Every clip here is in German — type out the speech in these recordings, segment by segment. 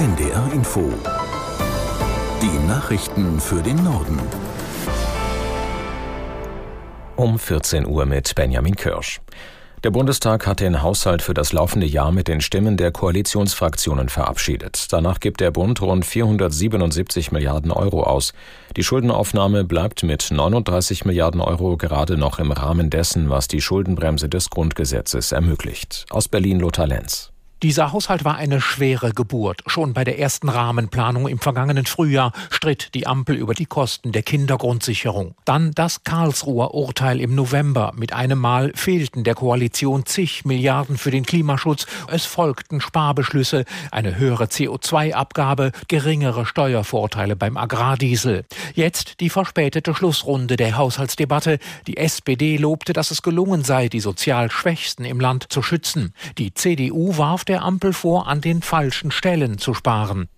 NDR Info. Die Nachrichten für den Norden. Um 14 Uhr mit Benjamin Kirsch. Der Bundestag hat den Haushalt für das laufende Jahr mit den Stimmen der Koalitionsfraktionen verabschiedet. Danach gibt der Bund rund 477 Milliarden Euro aus. Die Schuldenaufnahme bleibt mit 39 Milliarden Euro gerade noch im Rahmen dessen, was die Schuldenbremse des Grundgesetzes ermöglicht. Aus Berlin Lothar Lenz. Dieser Haushalt war eine schwere Geburt. Schon bei der ersten Rahmenplanung im vergangenen Frühjahr stritt die Ampel über die Kosten der Kindergrundsicherung. Dann das Karlsruher Urteil im November. Mit einem Mal fehlten der Koalition zig Milliarden für den Klimaschutz. Es folgten Sparbeschlüsse, eine höhere CO2-Abgabe, geringere Steuervorteile beim Agrardiesel. Jetzt die verspätete Schlussrunde der Haushaltsdebatte. Die SPD lobte, dass es gelungen sei, die sozial Schwächsten im Land zu schützen. Die CDU warf der Ampel vor, an den falschen Stellen zu sparen.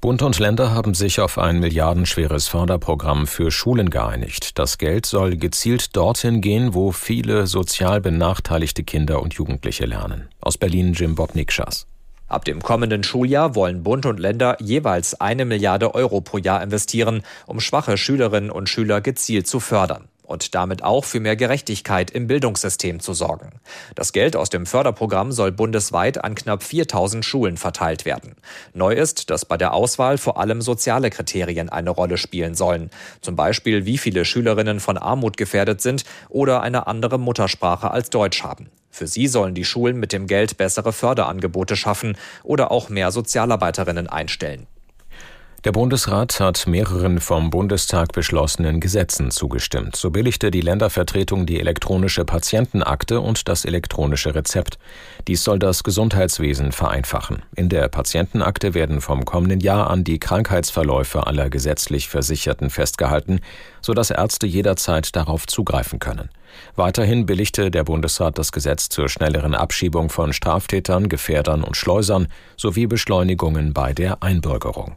Bund und Länder haben sich auf ein milliardenschweres Förderprogramm für Schulen geeinigt. Das Geld soll gezielt dorthin gehen, wo viele sozial benachteiligte Kinder und Jugendliche lernen. Aus Berlin Jim Bob Nikschas. Ab dem kommenden Schuljahr wollen Bund und Länder jeweils eine Milliarde Euro pro Jahr investieren, um schwache Schülerinnen und Schüler gezielt zu fördern und damit auch für mehr Gerechtigkeit im Bildungssystem zu sorgen. Das Geld aus dem Förderprogramm soll bundesweit an knapp 4000 Schulen verteilt werden. Neu ist, dass bei der Auswahl vor allem soziale Kriterien eine Rolle spielen sollen. Zum Beispiel, wie viele Schülerinnen von Armut gefährdet sind oder eine andere Muttersprache als Deutsch haben. Für sie sollen die Schulen mit dem Geld bessere Förderangebote schaffen oder auch mehr Sozialarbeiterinnen einstellen. Der Bundesrat hat mehreren vom Bundestag beschlossenen Gesetzen zugestimmt. So billigte die Ländervertretung die elektronische Patientenakte und das elektronische Rezept. Dies soll das Gesundheitswesen vereinfachen. In der Patientenakte werden vom kommenden Jahr an die Krankheitsverläufe aller gesetzlich Versicherten festgehalten, sodass Ärzte jederzeit darauf zugreifen können. Weiterhin billigte der Bundesrat das Gesetz zur schnelleren Abschiebung von Straftätern, Gefährdern und Schleusern sowie Beschleunigungen bei der Einbürgerung.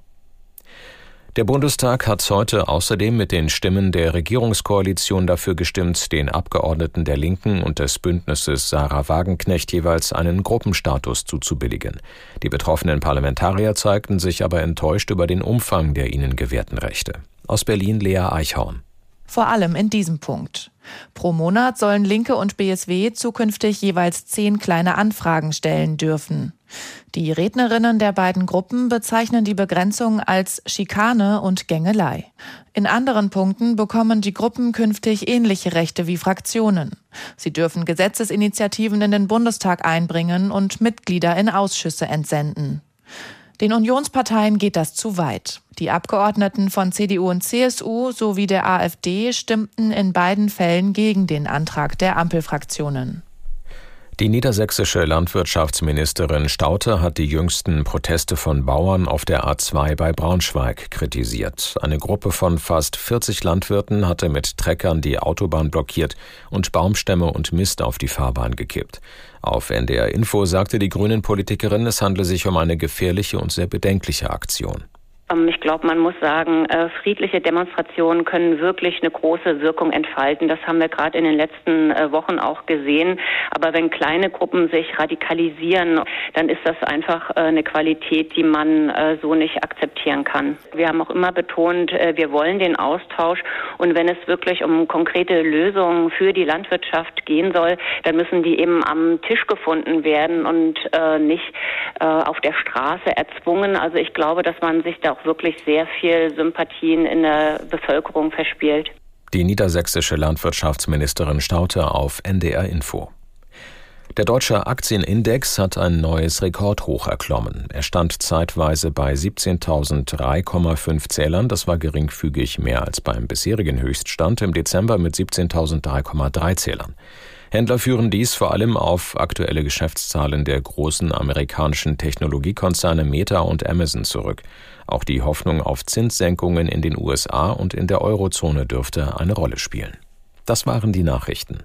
Der Bundestag hat heute außerdem mit den Stimmen der Regierungskoalition dafür gestimmt, den Abgeordneten der Linken und des Bündnisses Sarah Wagenknecht jeweils einen Gruppenstatus zuzubilligen. Die betroffenen Parlamentarier zeigten sich aber enttäuscht über den Umfang der ihnen gewährten Rechte. Aus Berlin Lea Eichhorn. Vor allem in diesem Punkt. Pro Monat sollen Linke und BSW zukünftig jeweils zehn kleine Anfragen stellen dürfen. Die Rednerinnen der beiden Gruppen bezeichnen die Begrenzung als Schikane und Gängelei. In anderen Punkten bekommen die Gruppen künftig ähnliche Rechte wie Fraktionen. Sie dürfen Gesetzesinitiativen in den Bundestag einbringen und Mitglieder in Ausschüsse entsenden. Den Unionsparteien geht das zu weit. Die Abgeordneten von CDU und CSU sowie der AfD stimmten in beiden Fällen gegen den Antrag der Ampelfraktionen. Die niedersächsische Landwirtschaftsministerin Staute hat die jüngsten Proteste von Bauern auf der A2 bei Braunschweig kritisiert. Eine Gruppe von fast 40 Landwirten hatte mit Treckern die Autobahn blockiert und Baumstämme und Mist auf die Fahrbahn gekippt. Auf NDR Info sagte die Grünen-Politikerin, es handle sich um eine gefährliche und sehr bedenkliche Aktion. Ähm, ich glaube, man muss sagen, äh, friedliche Demonstrationen können wirklich eine große Wirkung entfalten. Das haben wir gerade in den letzten äh, Wochen auch gesehen. Aber wenn kleine Gruppen sich radikalisieren, dann ist das einfach äh, eine Qualität, die man so nicht akzeptieren kann. Wir haben auch immer betont, wir wollen den Austausch. Und wenn es wirklich um konkrete Lösungen für die Landwirtschaft gehen soll, dann müssen die eben am Tisch gefunden werden und nicht auf der Straße erzwungen. Also ich glaube, dass man sich da auch wirklich sehr viel Sympathien in der Bevölkerung verspielt. Die niedersächsische Landwirtschaftsministerin Staute auf NDR Info. Der deutsche Aktienindex hat ein neues Rekordhoch erklommen. Er stand zeitweise bei 17.003,5 Zählern. Das war geringfügig mehr als beim bisherigen Höchststand im Dezember mit 17.003,3 Zählern. Händler führen dies vor allem auf aktuelle Geschäftszahlen der großen amerikanischen Technologiekonzerne Meta und Amazon zurück. Auch die Hoffnung auf Zinssenkungen in den USA und in der Eurozone dürfte eine Rolle spielen. Das waren die Nachrichten.